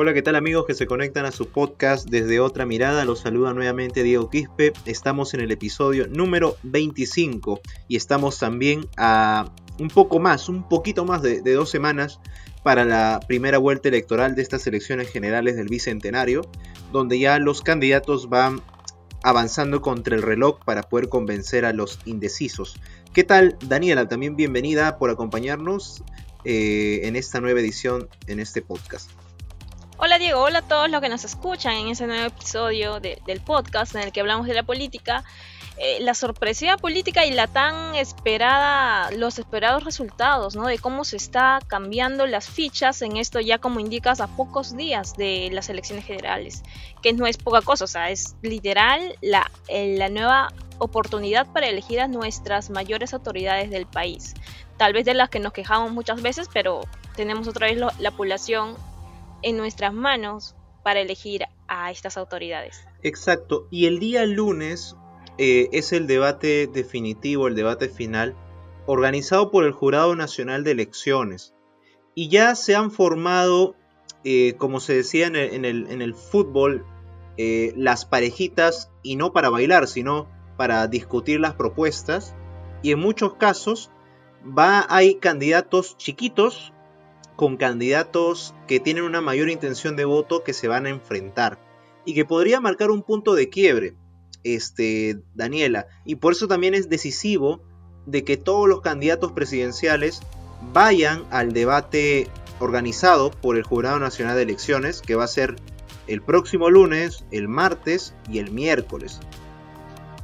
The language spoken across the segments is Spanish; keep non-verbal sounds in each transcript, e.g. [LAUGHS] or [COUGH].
Hola, ¿qué tal amigos que se conectan a su podcast desde otra mirada? Los saluda nuevamente Diego Quispe. Estamos en el episodio número 25 y estamos también a un poco más, un poquito más de, dos semanas para la primera vuelta electoral de estas elecciones generales del Bicentenario, donde ya los candidatos van avanzando contra el reloj para poder convencer a los indecisos. ¿Qué tal, Daniela? También bienvenida por acompañarnos eh, en esta nueva edición en este podcast. Hola Diego, hola a todos los que nos escuchan en ese nuevo episodio del podcast en el que hablamos de la política. Eh, la sorpresiva política y la tan esperada, los esperados resultados, ¿no? De cómo se está cambiando las fichas en esto ya como indicas a pocos días de las elecciones generales, que no es poca cosa, o sea, es literal la, eh, la nueva oportunidad para elegir a nuestras mayores autoridades del país. Tal vez de las que nos quejamos muchas veces, pero tenemos otra vez la población en nuestras manos para elegir a estas autoridades. Exacto. Y el día lunes eh, es el debate definitivo, el debate final, organizado por el Jurado Nacional de Elecciones. Y ya se han formado, eh, como se decía en el, fútbol, eh, las parejitas, y no para bailar, sino para discutir las propuestas. Y en muchos casos va, hay candidatos chiquitos con candidatos que tienen una mayor intención de voto que se van a enfrentar y que podría marcar un punto de quiebre, este, Daniela. Y por eso también es decisivo de que todos los candidatos presidenciales vayan al debate organizado por el Jurado Nacional de Elecciones, que va a ser el próximo lunes, el martes y el miércoles.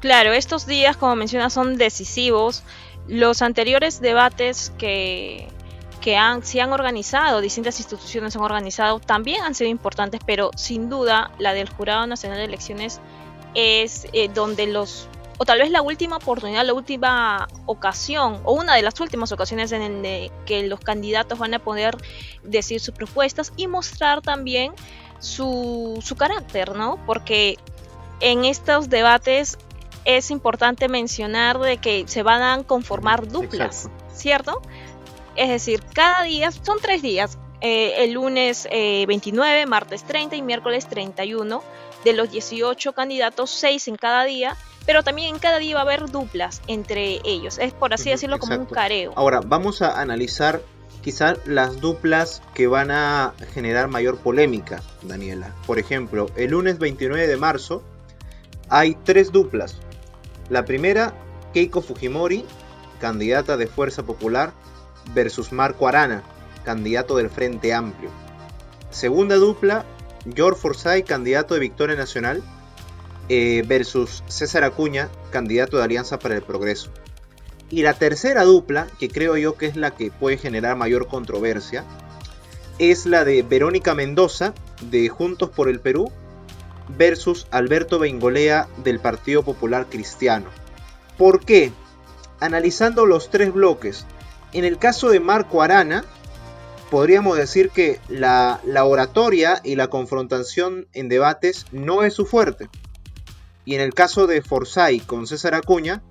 Claro, estos días, como mencionas, son decisivos. Los anteriores debates que que han, se han organizado, distintas instituciones han organizado, también han sido importantes, pero sin duda la del Jurado Nacional de Elecciones es eh, donde los, o tal vez la última oportunidad, la última ocasión, o una de las últimas ocasiones en que los candidatos van a poder decir sus propuestas y mostrar también su, su carácter, ¿no? Porque en estos debates es importante mencionar de que se van a conformar duplas, ¿cierto? Es decir, cada día, son tres días, eh, el lunes 29, eh, martes 30 y miércoles 31. De los 18 candidatos, 6 en cada día, pero también en cada día va a haber duplas entre ellos. Es por así decirlo como un careo. Ahora, vamos a analizar quizás las duplas que van a generar mayor polémica, Daniela. Por ejemplo, el lunes 29 de marzo hay tres duplas. La primera, Keiko Fujimori, candidata de Fuerza Popular, versus Marco Arana, candidato del Frente Amplio. Segunda dupla, George Forsyth, candidato de Victoria Nacional, eh, versus César Acuña, candidato de Alianza para el Progreso. Y la tercera dupla, que creo yo que es la que puede generar mayor controversia, es la de Verónica Mendoza, de Juntos por el Perú, versus Alberto Bengolea, del Partido Popular Cristiano. ¿Por qué? Analizando los tres bloques, en el caso de Marco Arana, podríamos decir que la, oratoria y la confrontación en debates no es su fuerte. Y en el caso de Forsyth con César Acuña,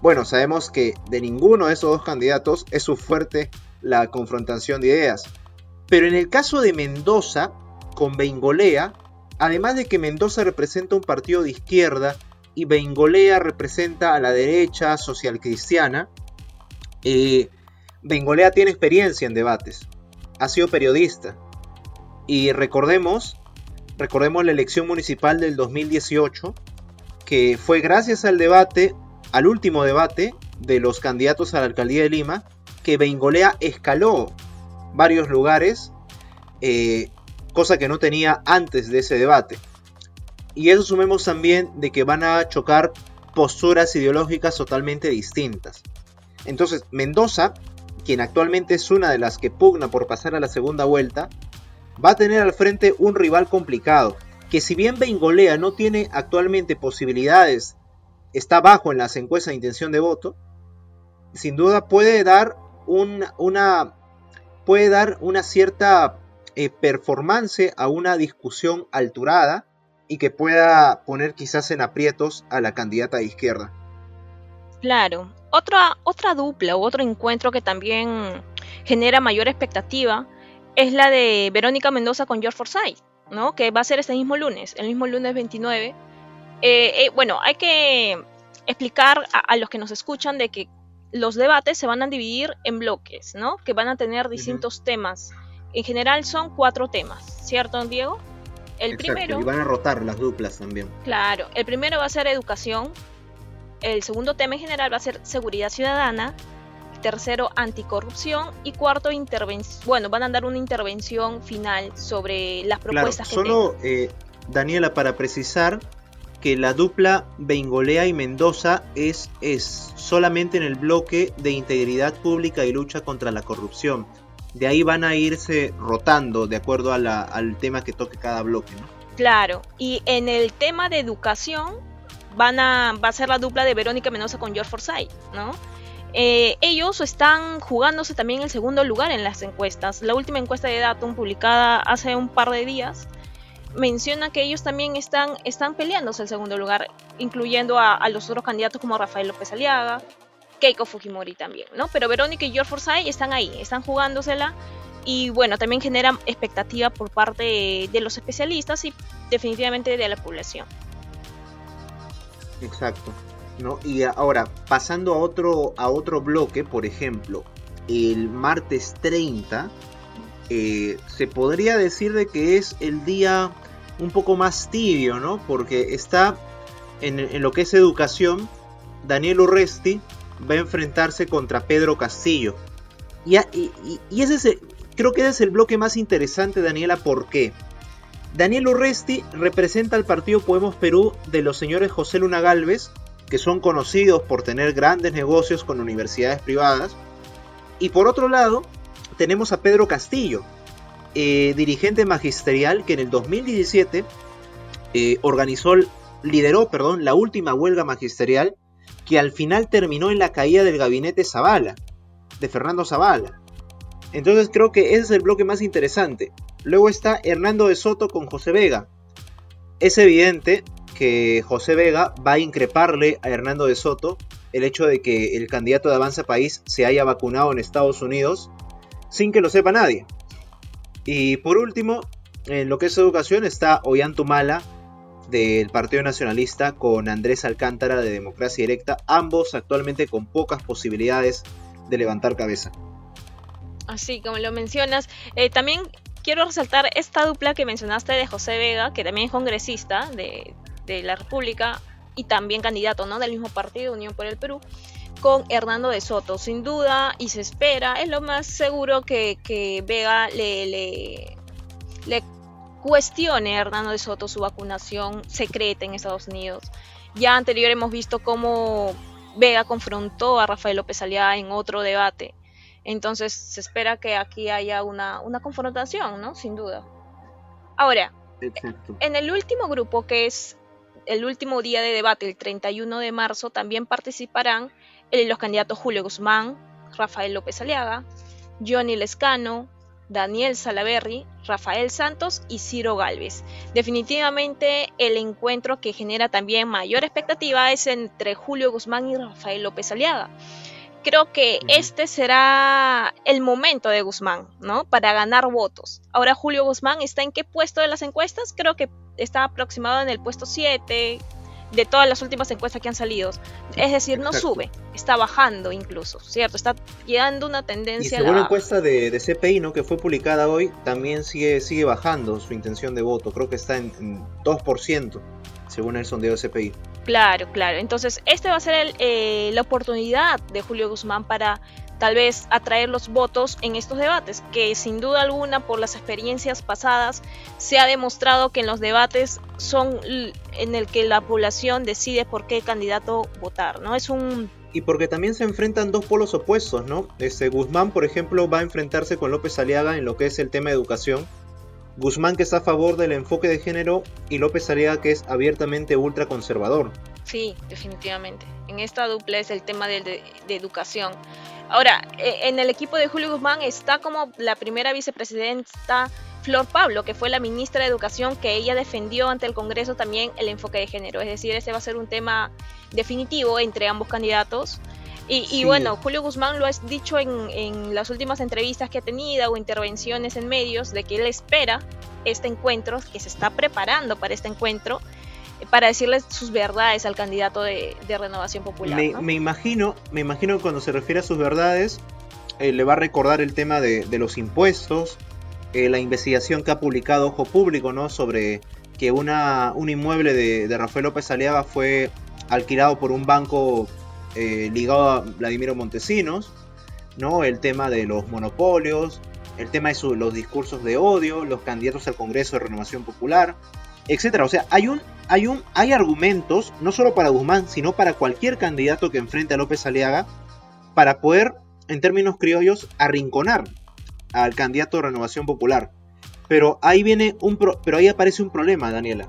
bueno, sabemos que de ninguno de esos dos candidatos es su fuerte la confrontación de ideas. Pero en el caso de Mendoza con Bengolea, además de que Mendoza representa un partido de izquierda y Bengolea representa a la derecha social cristiana, eh, Bengolea tiene experiencia en debates, ha sido periodista y recordemos, recordemos la elección municipal del 2018 que fue gracias al debate, al último debate de los candidatos a la alcaldía de Lima, que Bengolea escaló varios lugares, eh, cosa que no tenía antes de ese debate. Y eso sumemos también de que van a chocar posturas ideológicas totalmente distintas. Entonces, Mendoza quien actualmente es una de las que pugna por pasar a la segunda vuelta, va a tener al frente un rival complicado, que si bien Bengolea no tiene actualmente posibilidades, está bajo en las encuestas de intención de voto, sin duda puede dar una cierta eh, performance a una discusión alturada y que pueda poner quizás en aprietos a la candidata de izquierda. Claro, otra, otra dupla u otro encuentro que también genera mayor expectativa es la de Verónica Mendoza con George Forsyth, ¿no? que va a ser este mismo lunes, el mismo lunes 29. Eh, eh, bueno, hay que explicar a, los que nos escuchan de que los debates se van a dividir en bloques, ¿no? Que van a tener distintos temas. En general son cuatro temas, ¿cierto, Diego? El primero. Y van a rotar las duplas también. Claro. El primero va a ser educación. El segundo tema en general va a ser seguridad ciudadana. Tercero, anticorrupción. Y cuarto, intervención. Bueno, van a dar una intervención final sobre las propuestas claro, Solo, eh, Daniela, para precisar, que la dupla Bengolea y Mendoza es, es solamente en el bloque de integridad pública y lucha contra la corrupción. De ahí van a irse rotando de acuerdo al tema que toque cada bloque, ¿no? Claro, y en el tema de educación van a, va a ser la dupla de Verónica Mendoza con George Forsyth, ¿no? Eh, ellos están jugándose también el segundo lugar en las encuestas. La última encuesta de Datum publicada hace un par de días menciona que ellos también están, están peleándose el segundo lugar, incluyendo a, los otros candidatos como Rafael López Aliaga, Keiko Fujimori también, ¿no? Pero Verónica y George Forsyth están ahí, están jugándosela y bueno, también generan expectativa por parte de, los especialistas y definitivamente de la población. Exacto. ¿no? Y ahora, pasando a otro, a otro bloque, por ejemplo, el martes 30, eh, se podría decir de que es el día un poco más tibio, ¿no? Porque está en, lo que es educación, Daniel Urresti va a enfrentarse contra Pedro Castillo. Y, y, ese creo que ese es el bloque más interesante, Daniela, ¿por qué? Daniel Urresti representa al partido Podemos Perú de los señores José Luna Galvez, que son conocidos por tener grandes negocios con universidades privadas. Y por otro lado, tenemos a Pedro Castillo, eh, dirigente magisterial que en el 2017 eh, organizó, lideró, perdón, la última huelga magisterial que al final terminó en la caída del gabinete Zavala, de Fernando Zavala. Entonces creo que ese es el bloque más interesante. Luego está Hernando de Soto con José Vega. Es evidente que José Vega va a increparle a Hernando de Soto el hecho de que el candidato de Avanza País se haya vacunado en Estados Unidos sin que lo sepa nadie. Y por último, en lo que es educación está Ollantumala del Partido Nacionalista con Andrés Alcántara de Democracia Directa, ambos actualmente con pocas posibilidades de levantar cabeza. Así como lo mencionas, eh, también quiero resaltar esta dupla que mencionaste de José Vega, que también es congresista de, la República y también candidato ¿no? del mismo partido, Unión por el Perú con Hernando de Soto. Sin duda, y se espera, es lo más seguro que, Vega le, cuestione a Hernando de Soto su vacunación secreta en Estados Unidos. Ya anterior hemos visto cómo Vega confrontó a Rafael López Aliaga en otro debate. Entonces se espera que aquí haya una, una confrontación, ¿no? Sin duda. Ahora, en el último grupo, que es el último día de debate, el 31 de marzo, también participarán los candidatos Julio Guzmán, Rafael López Aliaga, Johnny Lescano, Daniel Salaberry, Rafael Santos y Ciro Galvez. Definitivamente el encuentro que genera también mayor expectativa es entre Julio Guzmán y Rafael López Aliaga. Creo que este será el momento de Guzmán, ¿no? Para ganar votos. Ahora Julio Guzmán está en qué puesto de las encuestas? Creo que está aproximado en el puesto 7, de todas las últimas encuestas que han salido. Es decir, no sube, está bajando incluso, ¿cierto? Está llegando una tendencia. Y según la encuesta de, de, CPI, ¿no? que fue publicada hoy, también sigue, sigue bajando su intención de voto. Creo que está en, 2%, según el sondeo de CPI. Claro, claro. Entonces, esta va a ser eh, la oportunidad de Julio Guzmán para tal vez atraer los votos en estos debates, que sin duda alguna por las experiencias pasadas se ha demostrado que en los debates son en el que la población decide por qué candidato votar, ¿no? Es un y porque también se enfrentan dos polos opuestos, ¿no? Este Guzmán, por ejemplo, va a enfrentarse con López Aliaga en lo que es el tema de educación. Guzmán que está a favor del enfoque de género y López Aliaga que es abiertamente ultraconservador. Sí, definitivamente. En esta dupla es el tema de, de, educación. Ahora, e, en el equipo de Julio Guzmán está como la primera vicepresidenta Flor Pablo, que fue la ministra de Educación, que ella defendió ante el Congreso también el enfoque de género. Es decir, ese va a ser un tema definitivo entre ambos candidatos. Y, bueno, Julio Guzmán lo ha dicho en, en, las últimas entrevistas que ha tenido o intervenciones en medios de que él espera este encuentro, que se está preparando para este encuentro, para decirles sus verdades al candidato de, Renovación Popular. Me, imagino, me imagino que cuando se refiere a sus verdades, eh, le va a recordar el tema de, los impuestos, eh, la investigación que ha publicado Ojo Público, ¿no? Sobre que una, un inmueble de, Rafael López Aliaga fue alquilado por un banco eh, ligado a Vladimiro Montesinos, ¿no? El tema de los monopolios, el tema de los discursos de odio, los candidatos al Congreso de Renovación Popular, etcétera. O sea, hay un, hay un, hay argumentos, no solo para Guzmán, sino para cualquier candidato que enfrente a López Aliaga, para poder, en términos criollos, arrinconar al candidato de Renovación Popular. Pero ahí viene un pero ahí aparece un problema, Daniela.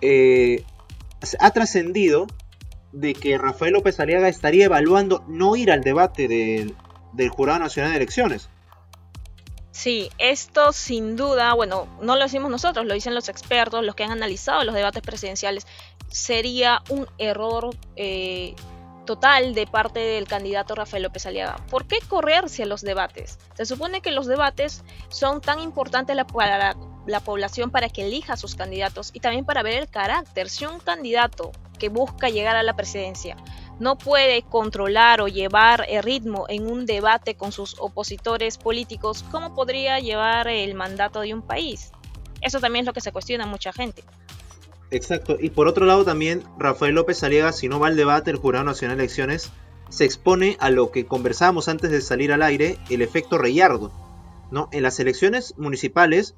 Eh, ha trascendido de que Rafael López Aliaga estaría evaluando no ir al debate del Jurado Nacional de Elecciones. Sí, esto sin duda, bueno, no lo decimos nosotros, lo dicen los expertos, los que han analizado los debates presidenciales, sería un error eh, total de parte del candidato Rafael López Aliaga. ¿Por qué correrse a los debates? Se supone que los debates son tan importantes para la, la población para que elija a sus candidatos y también para ver el carácter. Si un candidato que busca llegar a la presidencia no puede controlar o llevar el ritmo en un debate con sus opositores políticos, ¿cómo podría llevar el mandato de un país? Eso también es lo que se cuestiona mucha gente. Exacto, y por otro lado también Rafael López Aliaga, si no va al debate el Jurado Nacional de Elecciones, se expone a lo que conversábamos antes de salir al aire, el efecto Reyardo. ¿no? En las elecciones municipales,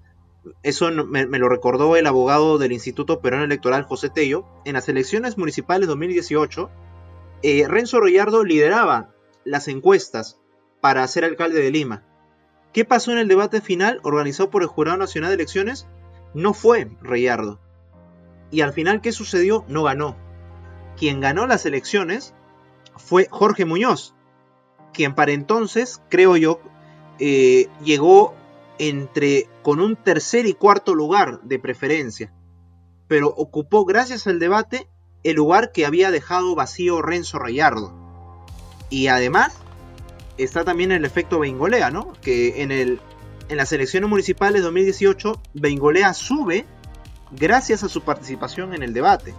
eso me, lo recordó el abogado del Instituto Peruano Electoral José Tello, en las elecciones municipales 2018, eh, Renzo Royardo lideraba las encuestas para ser alcalde de Lima. ¿Qué pasó en el debate final organizado por el Jurado Nacional de Elecciones? No fue Reyardo. Y al final, ¿qué sucedió? No ganó. Quien ganó las elecciones fue Jorge Muñoz, quien para entonces, creo yo, eh, llegó entre con un tercer y cuarto lugar de preferencia, pero ocupó gracias al debate el lugar que había dejado vacío Renzo Rayardo. Y además está también el efecto Bengolea, ¿no? Que en, el, en las elecciones municipales 2018 Bengolea sube gracias a su participación en el debate.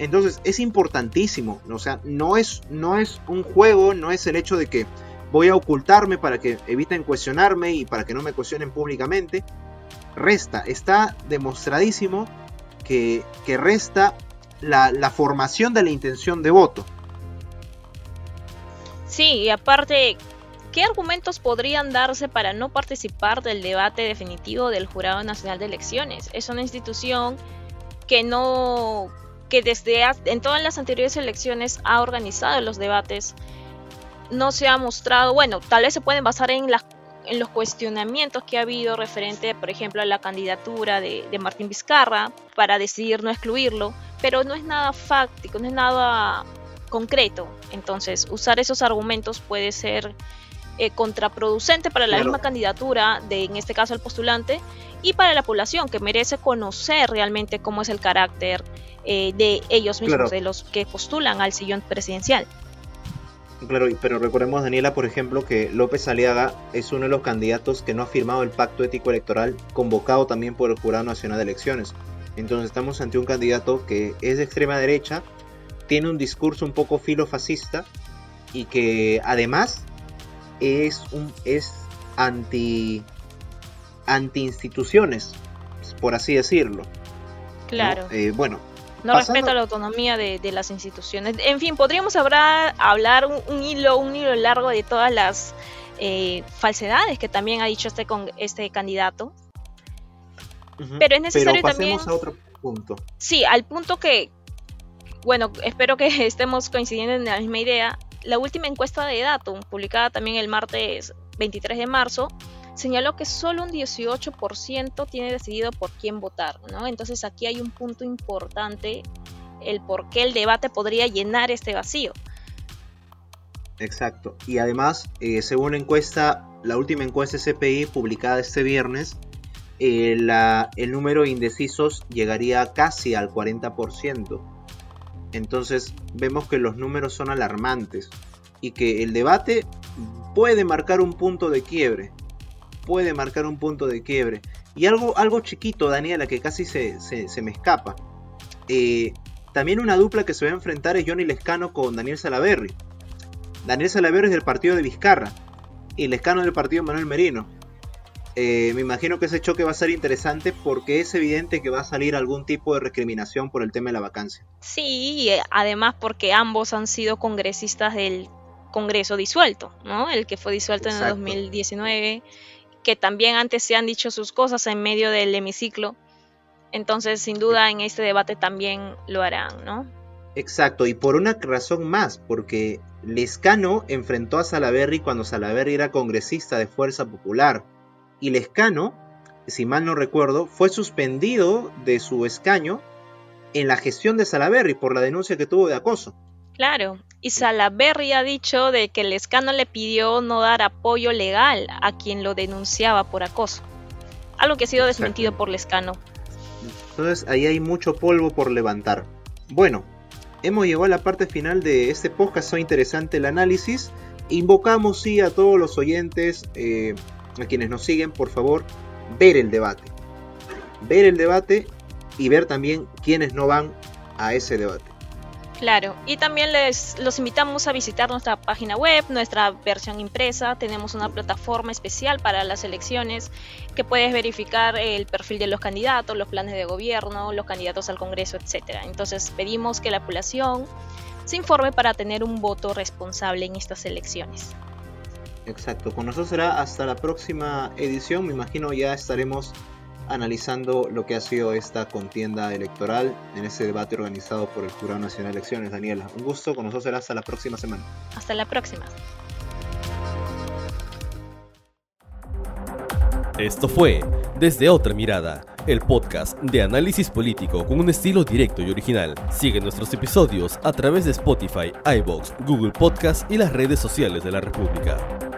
Entonces es importantísimo, o sea, no es, no es un juego, no es el hecho de que voy a ocultarme para que eviten cuestionarme y para que no me cuestionen públicamente. Resta, está demostradísimo que, que resta la, formación de la intención de voto. Sí, y aparte, ¿qué argumentos podrían darse para no participar del debate definitivo del Jurado Nacional de Elecciones? Es una institución que no que desde en todas las anteriores elecciones ha organizado los debates no se ha mostrado, bueno, tal vez se pueden basar en las en los cuestionamientos que ha habido referente, por ejemplo, a la candidatura de, Martín Vizcarra para decidir no excluirlo, pero no es nada fáctico, no es nada concreto. Entonces, usar esos argumentos puede ser eh, contraproducente para la misma candidatura, de, en este caso el postulante, y para la población que merece conocer realmente cómo es el carácter eh, de ellos mismos, de los que postulan al sillón presidencial. Claro, pero recordemos, Daniela, por ejemplo, que López Aliaga es uno de los candidatos que no ha firmado el pacto ético electoral convocado también por el Jurado Nacional de Elecciones. Entonces estamos ante un candidato que es de extrema derecha, tiene un discurso un poco filofascista y que además es un es anti anti instituciones, por así decirlo. Claro. Eh, bueno, no respeta la autonomía de, las instituciones. En fin, podríamos hablar, hablar un, hilo, un hilo largo de todas las eh, falsedades que también ha dicho este, con, este candidato. Pero es necesario Pero también. a otro punto. Sí, al punto que, bueno, espero que [LAUGHS] estemos coincidiendo en la misma idea. La última encuesta de Datum, publicada también el martes 23 de marzo, señaló que solo un 18% tiene decidido por quién votar, ¿no? Entonces aquí hay un punto importante el por qué el debate podría llenar este vacío. Exacto. Y además, eh, según la encuesta, la última encuesta CPI publicada este viernes, eh, el número de indecisos llegaría casi al 40%. Entonces vemos que los números son alarmantes y que el debate puede marcar un punto de quiebre. Puede marcar un punto de quiebre. Y algo, algo chiquito, Daniela, que casi se, me escapa. Eh, también una dupla que se va a enfrentar es Johnny Lescano con Daniel Salaverry. Daniel Salaverry es del partido de Vizcarra y Lescano del partido de Manuel Merino. Eh, me imagino que ese choque va a ser interesante porque es evidente que va a salir algún tipo de recriminación por el tema de la vacancia. Sí, eh, además porque ambos han sido congresistas del Congreso disuelto, ¿no? El que fue disuelto en el 2019, que también antes se han dicho sus cosas en medio del hemiciclo. Entonces, sin duda, en este debate también lo harán, ¿no? Exacto, y por una razón más, porque Lescano enfrentó a Salaverry cuando Salaverry era congresista de Fuerza Popular, y Lescano, si mal no recuerdo, fue suspendido de su escaño en la gestión de Salaverry por la denuncia que tuvo de acoso. Claro, y Salaverry ha dicho de que Lescano le pidió no dar apoyo legal a quien lo denunciaba por acoso, algo que ha sido desmentido por Lescano. Entonces ahí hay mucho polvo por levantar. Bueno, hemos llegado a la parte final de este podcast, Soy interesante el análisis. Invocamos sí a todos los oyentes, eh, a quienes nos siguen, por favor, ver el debate. Ver el debate y ver también quienes no van a ese debate. Claro, y también les los invitamos a visitar nuestra página web, nuestra versión impresa. Tenemos una plataforma especial para las elecciones que puedes verificar el perfil de los candidatos, los planes de gobierno, los candidatos al Congreso, etcétera. Entonces pedimos que la población se informe para tener un voto responsable en estas elecciones. Exacto, con nosotros será hasta la próxima edición. Me imagino ya estaremos analizando lo que ha sido esta contienda electoral en ese debate organizado por el Jurado Nacional de Elecciones. Daniela, un gusto, con nosotros será hasta la próxima semana. Hasta la próxima. Esto fue Desde Otra Mirada, el podcast de análisis político con un estilo directo y original. Sigue nuestros episodios a través de Spotify, iBox, Google Podcast y las redes sociales de la República.